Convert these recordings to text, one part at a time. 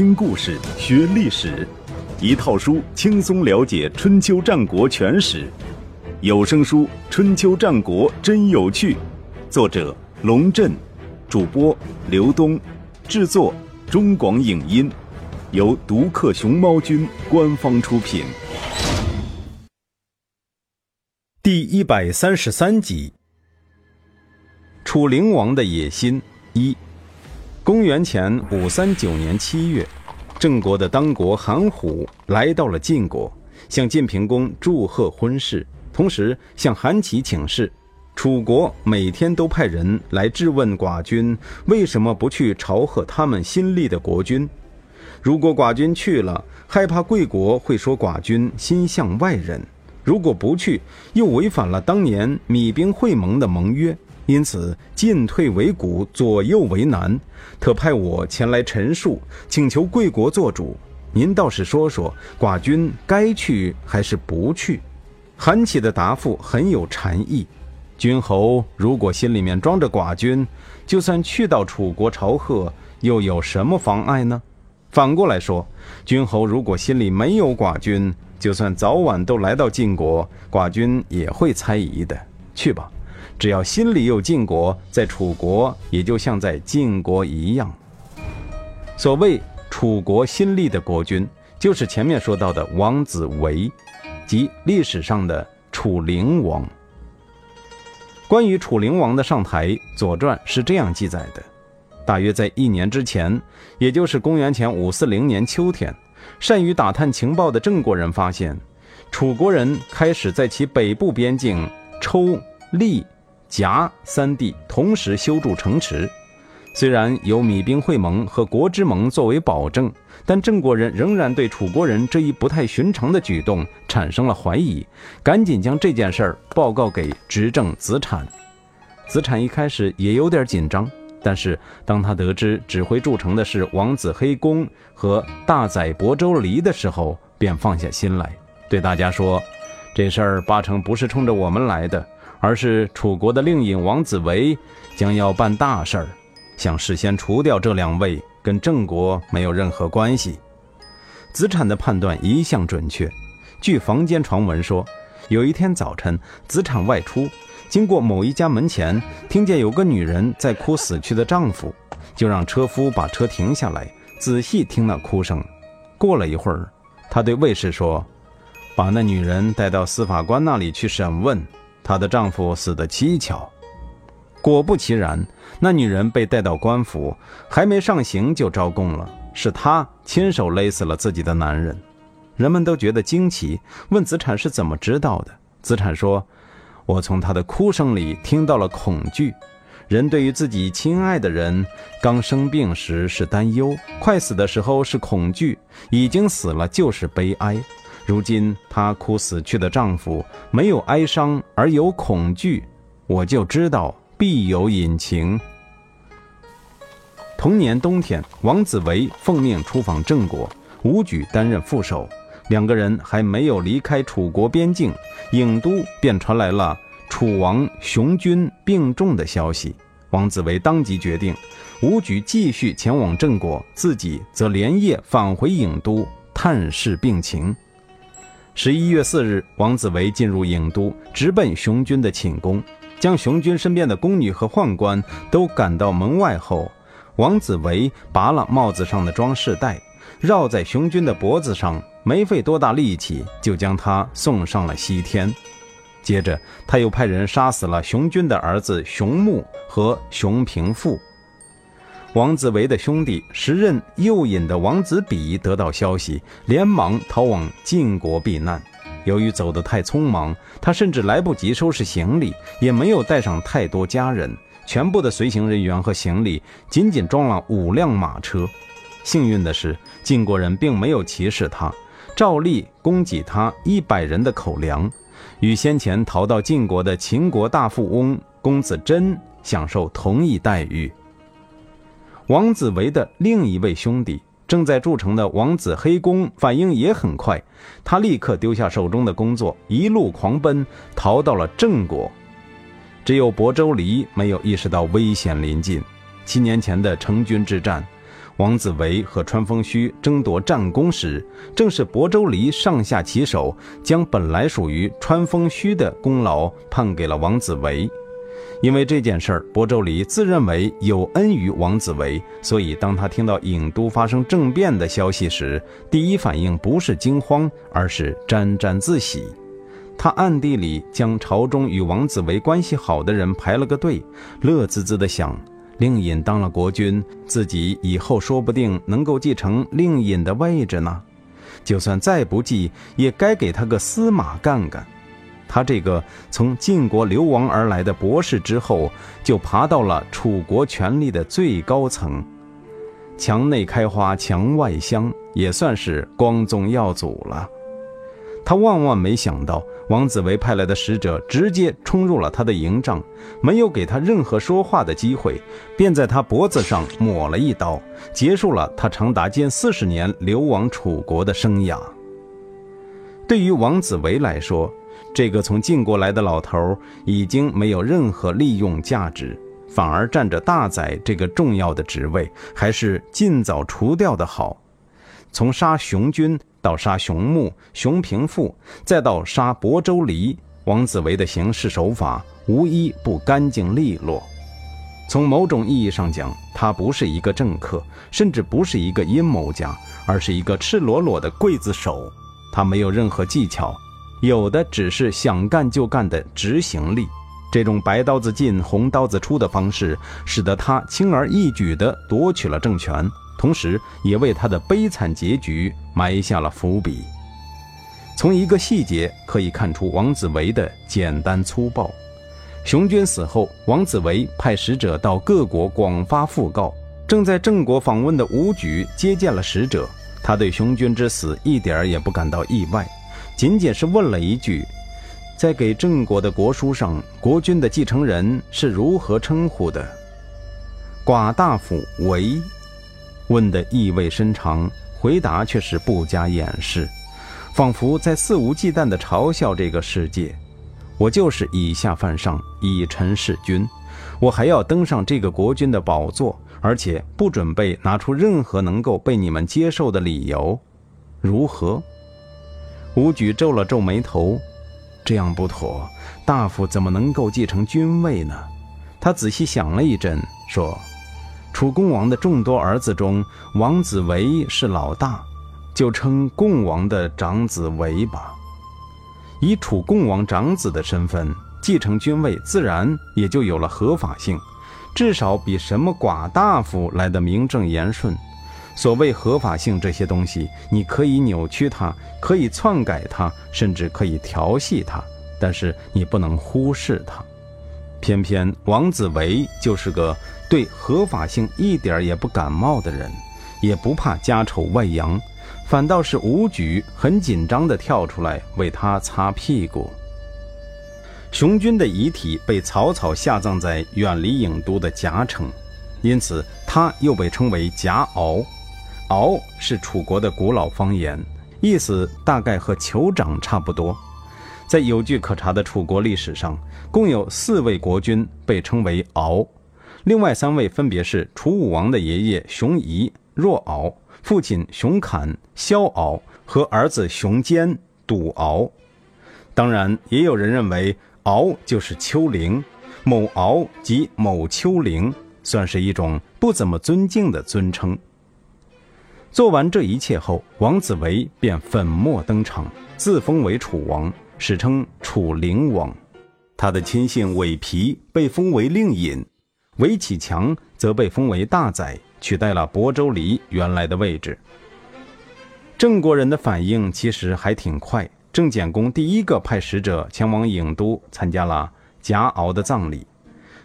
听故事学历史，一套书轻松了解春秋战国全史。有声书《春秋战国真有趣》，作者龙震，主播刘东，制作中广影音，由独克熊猫君官方出品。第一百三十三集：楚灵王的野心一。公元前五三九年七月，郑国的当国韩虎来到了晋国，向晋平公祝贺婚事，同时向韩琦请示：楚国每天都派人来质问寡君为什么不去朝贺他们新立的国君。如果寡君去了，害怕贵国会说寡君心向外人；如果不去，又违反了当年米兵会盟的盟约。因此，进退维谷，左右为难，特派我前来陈述，请求贵国做主。您倒是说说，寡君该去还是不去？韩琦的答复很有禅意。君侯如果心里面装着寡君，就算去到楚国朝贺，又有什么妨碍呢？反过来说，君侯如果心里没有寡君，就算早晚都来到晋国，寡君也会猜疑的。去吧。只要心里有晋国，在楚国也就像在晋国一样。所谓楚国新立的国君，就是前面说到的王子维，即历史上的楚灵王。关于楚灵王的上台，《左传》是这样记载的：大约在一年之前，也就是公元前五四零年秋天，善于打探情报的郑国人发现，楚国人开始在其北部边境抽立。夹三地同时修筑城池，虽然有米兵会盟和国之盟作为保证，但郑国人仍然对楚国人这一不太寻常的举动产生了怀疑，赶紧将这件事儿报告给执政子产。子产一开始也有点紧张，但是当他得知指挥筑城的是王子黑公和大宰亳州离的时候，便放下心来，对大家说：“这事儿八成不是冲着我们来的。”而是楚国的令尹王子维将要办大事儿，想事先除掉这两位，跟郑国没有任何关系。子产的判断一向准确。据房间传闻说，有一天早晨，子产外出，经过某一家门前，听见有个女人在哭死去的丈夫，就让车夫把车停下来，仔细听那哭声。过了一会儿，他对卫士说：“把那女人带到司法官那里去审问。”她的丈夫死得蹊跷，果不其然，那女人被带到官府，还没上刑就招供了，是她亲手勒死了自己的男人。人们都觉得惊奇，问子产是怎么知道的。子产说：“我从她的哭声里听到了恐惧。人对于自己亲爱的人刚生病时是担忧，快死的时候是恐惧，已经死了就是悲哀。”如今她哭死去的丈夫没有哀伤而有恐惧，我就知道必有隐情。同年冬天，王子维奉命出访郑国，武举担任副手。两个人还没有离开楚国边境，郢都便传来了楚王雄军病重的消息。王子维当即决定，武举继续前往郑国，自己则连夜返回郢都探视病情。十一月四日，王子维进入郢都，直奔熊军的寝宫，将熊军身边的宫女和宦官都赶到门外后，王子维拔了帽子上的装饰带，绕在熊军的脖子上，没费多大力气就将他送上了西天。接着，他又派人杀死了熊军的儿子熊木和熊平父。王子维的兄弟时任右尹的王子比得到消息，连忙逃往晋国避难。由于走得太匆忙，他甚至来不及收拾行李，也没有带上太多家人。全部的随行人员和行李仅仅装了五辆马车。幸运的是，晋国人并没有歧视他，照例供给他一百人的口粮，与先前逃到晋国的秦国大富翁公子真享受同一待遇。王子维的另一位兄弟正在筑城的王子黑公反应也很快，他立刻丢下手中的工作，一路狂奔，逃到了郑国。只有亳州离没有意识到危险临近。七年前的成军之战，王子维和川风虚争夺战功时，正是亳州离上下其手，将本来属于川风虚的功劳判给了王子维。因为这件事儿，亳州离自认为有恩于王子维，所以当他听到郢都发生政变的消息时，第一反应不是惊慌，而是沾沾自喜。他暗地里将朝中与王子维关系好的人排了个队，乐滋滋地想：令尹当了国君，自己以后说不定能够继承令尹的位置呢。就算再不济，也该给他个司马干干。他这个从晋国流亡而来的博士之后，就爬到了楚国权力的最高层，墙内开花墙外香，也算是光宗耀祖了。他万万没想到，王子维派来的使者直接冲入了他的营帐，没有给他任何说话的机会，便在他脖子上抹了一刀，结束了他长达近四十年流亡楚国的生涯。对于王子维来说，这个从晋国来的老头已经没有任何利用价值，反而占着大宰这个重要的职位，还是尽早除掉的好。从杀熊军到杀熊木、熊平父，再到杀亳州离，王子维的行事手法无一不干净利落。从某种意义上讲，他不是一个政客，甚至不是一个阴谋家，而是一个赤裸裸的刽子手。他没有任何技巧。有的只是想干就干的执行力，这种白刀子进红刀子出的方式，使得他轻而易举地夺取了政权，同时也为他的悲惨结局埋下了伏笔。从一个细节可以看出王子维的简单粗暴。熊军死后，王子维派使者到各国广发讣告，正在郑国访问的吴举接见了使者，他对熊军之死一点儿也不感到意外。仅仅是问了一句，在给郑国的国书上，国君的继承人是如何称呼的？寡大夫为，问的意味深长，回答却是不加掩饰，仿佛在肆无忌惮地嘲笑这个世界。我就是以下犯上，以臣弑君，我还要登上这个国君的宝座，而且不准备拿出任何能够被你们接受的理由，如何？吴举皱了皱眉头，这样不妥。大夫怎么能够继承君位呢？他仔细想了一阵，说：“楚共王的众多儿子中，王子维是老大，就称共王的长子维吧。以楚共王长子的身份继承君位，自然也就有了合法性，至少比什么寡大夫来的名正言顺。”所谓合法性这些东西，你可以扭曲它，可以篡改它，甚至可以调戏它，但是你不能忽视它。偏偏王子维就是个对合法性一点也不感冒的人，也不怕家丑外扬，反倒是吴举很紧张地跳出来为他擦屁股。熊军的遗体被草草下葬在远离郢都的夹城，因此他又被称为夹敖。敖是楚国的古老方言，意思大概和酋长差不多。在有据可查的楚国历史上，共有四位国君被称为敖，另外三位分别是楚武王的爷爷熊夷、若敖，父亲熊侃、萧敖和儿子熊坚、笃敖。当然，也有人认为敖就是丘陵，某敖即某丘陵，算是一种不怎么尊敬的尊称。做完这一切后，王子维便粉墨登场，自封为楚王，史称楚灵王。他的亲信韦皮被封为令尹，韦启强则被封为大宰，取代了亳州离原来的位置。郑国人的反应其实还挺快，郑简公第一个派使者前往郢都，参加了夹敖的葬礼，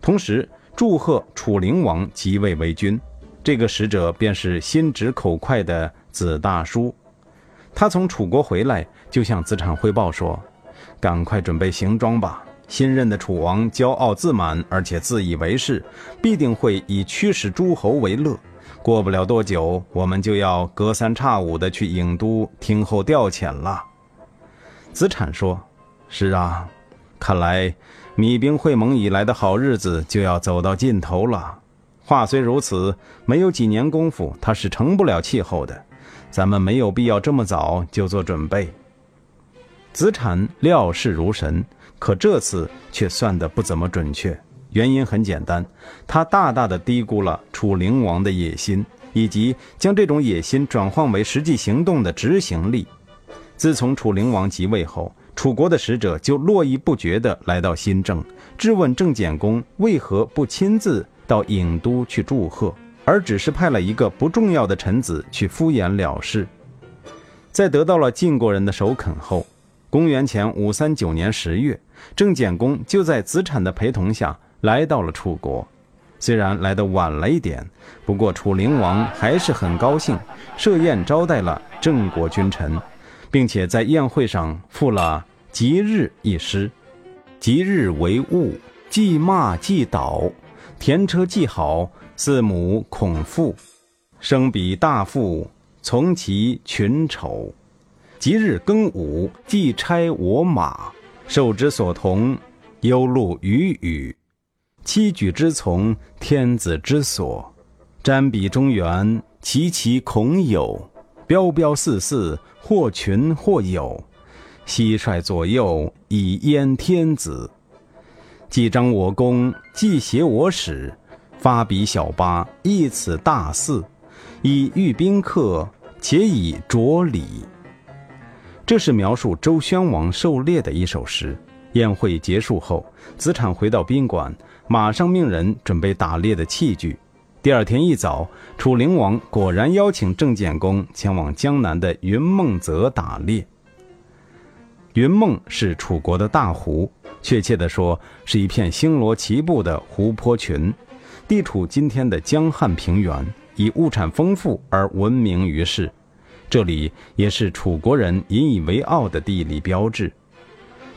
同时祝贺楚灵王即位为君。这个使者便是心直口快的子大叔，他从楚国回来，就向子产汇报说：“赶快准备行装吧！新任的楚王骄傲自满，而且自以为是，必定会以驱使诸侯为乐。过不了多久，我们就要隔三差五的去郢都听候调遣了。”子产说：“是啊，看来米兵会盟以来的好日子就要走到尽头了。”话虽如此，没有几年功夫，他是成不了气候的。咱们没有必要这么早就做准备。子产料事如神，可这次却算得不怎么准确。原因很简单，他大大的低估了楚灵王的野心，以及将这种野心转换为实际行动的执行力。自从楚灵王即位后，楚国的使者就络绎不绝地来到新郑，质问郑简公为何不亲自到郢都去祝贺，而只是派了一个不重要的臣子去敷衍了事。在得到了晋国人的首肯后，公元前五三九年十月，郑简公就在子产的陪同下来到了楚国。虽然来得晚了一点，不过楚灵王还是很高兴，设宴招待了郑国君臣。并且在宴会上赋了《吉日》一诗：“吉日为物，既骂既倒，田车既好，四母恐妇，生彼大富，从其群丑。即日庚午，既差我马，受之所同，忧路与雨，七举之从，天子之所，瞻比中原，其其恐有。”彪彪四四，或群或友，蟋蟀左右，以焉天子。既彰我功，既挟我使，发比小八，亦此大肆，以御宾客，且以着礼。这是描述周宣王狩猎的一首诗。宴会结束后，子产回到宾馆，马上命人准备打猎的器具。第二天一早，楚灵王果然邀请郑简公前往江南的云梦泽打猎。云梦是楚国的大湖，确切地说，是一片星罗棋布的湖泊群，地处今天的江汉平原，以物产丰富而闻名于世。这里也是楚国人引以为傲的地理标志。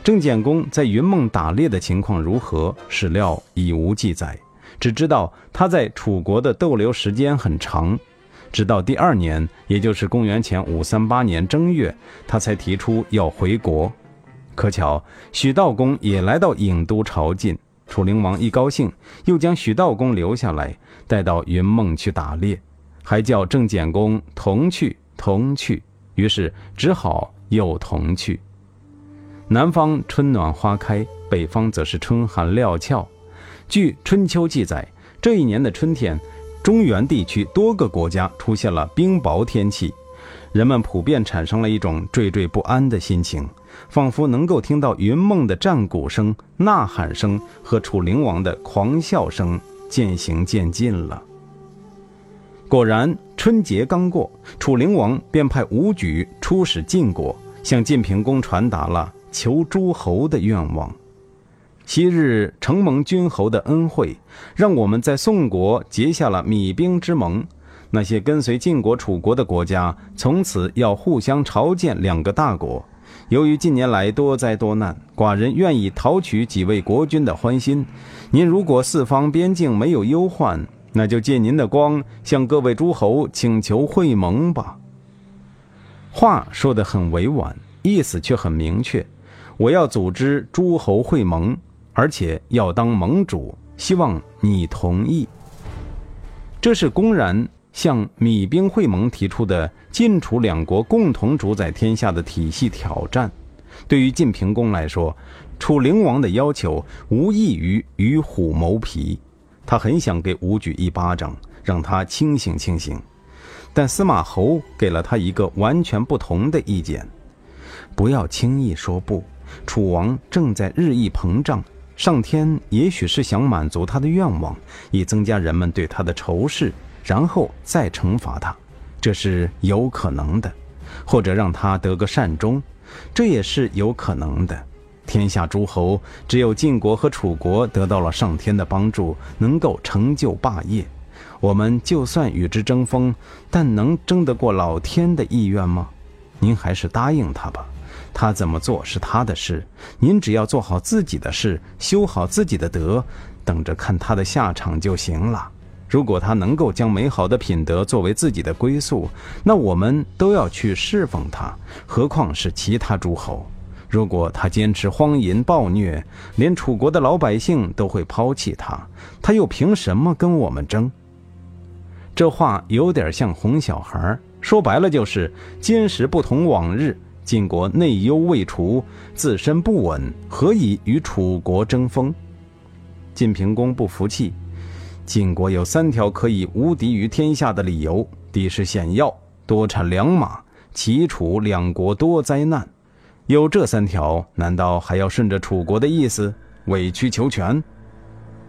郑简公在云梦打猎的情况如何，史料已无记载。只知道他在楚国的逗留时间很长，直到第二年，也就是公元前五三八年正月，他才提出要回国。可巧许道公也来到郢都朝觐，楚灵王一高兴，又将许道公留下来，带到云梦去打猎，还叫郑简公同去，同去。于是只好又同去。南方春暖花开，北方则是春寒料峭。据《春秋》记载，这一年的春天，中原地区多个国家出现了冰雹天气，人们普遍产生了一种惴惴不安的心情，仿佛能够听到云梦的战鼓声、呐喊声和楚灵王的狂笑声渐行渐近了。果然，春节刚过，楚灵王便派武举出使晋国，向晋平公传达了求诸侯的愿望。昔日承蒙君侯的恩惠，让我们在宋国结下了米兵之盟。那些跟随晋国、楚国的国家，从此要互相朝见两个大国。由于近年来多灾多难，寡人愿意讨取几位国君的欢心。您如果四方边境没有忧患，那就借您的光，向各位诸侯请求会盟吧。话说得很委婉，意思却很明确：我要组织诸侯会盟。而且要当盟主，希望你同意。这是公然向米兵会盟提出的晋楚两国共同主宰天下的体系挑战。对于晋平公来说，楚灵王的要求无异于与虎谋皮。他很想给武举一巴掌，让他清醒清醒。但司马侯给了他一个完全不同的意见：不要轻易说不。楚王正在日益膨胀。上天也许是想满足他的愿望，以增加人们对他的仇视，然后再惩罚他，这是有可能的；或者让他得个善终，这也是有可能的。天下诸侯，只有晋国和楚国得到了上天的帮助，能够成就霸业。我们就算与之争锋，但能争得过老天的意愿吗？您还是答应他吧。他怎么做是他的事，您只要做好自己的事，修好自己的德，等着看他的下场就行了。如果他能够将美好的品德作为自己的归宿，那我们都要去侍奉他，何况是其他诸侯。如果他坚持荒淫暴虐，连楚国的老百姓都会抛弃他，他又凭什么跟我们争？这话有点像哄小孩，说白了就是今时不同往日，晋国内忧未除，自身不稳，何以与楚国争锋？晋平公不服气，晋国有三条可以无敌于天下的理由：地势险要，多产良马，齐楚两国多灾难。有这三条，难道还要顺着楚国的意思委曲求全？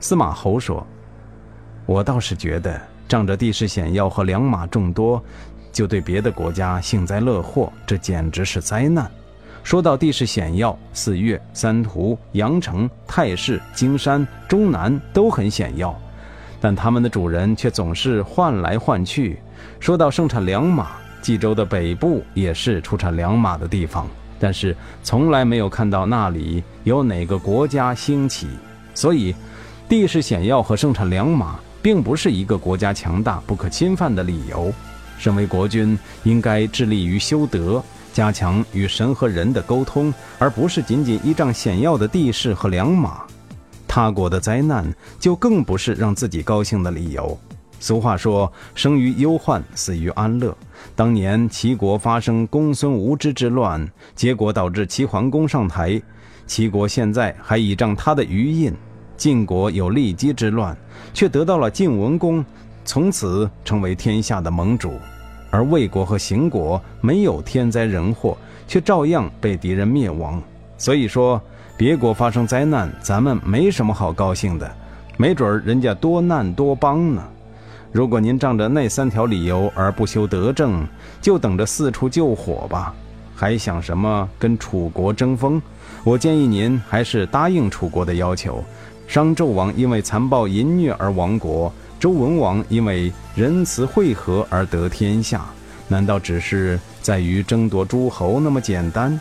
司马侯说：“我倒是觉得，仗着地势险要和良马众多，就对别的国家幸灾乐祸，这简直是灾难。”说到地势险要，四岳、三途、阳城、太室、荆山、中南都很险要，但他们的主人却总是换来换去。说到盛产良马，冀州的北部也是出产良马的地方，但是从来没有看到那里有哪个国家兴起。所以，地势险要和盛产良马，并不是一个国家强大不可侵犯的理由。身为国君，应该致力于修德。加强与神和人的沟通，而不是仅仅依仗险要的地势和良马。他国的灾难就更不是让自己高兴的理由。俗话说：“生于忧患，死于安乐。”当年齐国发生公孙无知之乱，结果导致齐桓公上台，齐国现在还倚仗他的余荫；晋国有骊姬之乱，却得到了晋文公，从此成为天下的盟主。而魏国和邢国没有天灾人祸，却照样被敌人灭亡。所以说，别国发生灾难，咱们没什么好高兴的，没准人家多难多帮呢。如果您仗着那三条理由而不修德政，就等着四处救火吧。还想什么跟楚国争锋？我建议您还是答应楚国的要求。商纣王因为残暴淫虐而亡国。周文王因为仁慈惠和而得天下，难道只是在于争夺诸侯那么简单？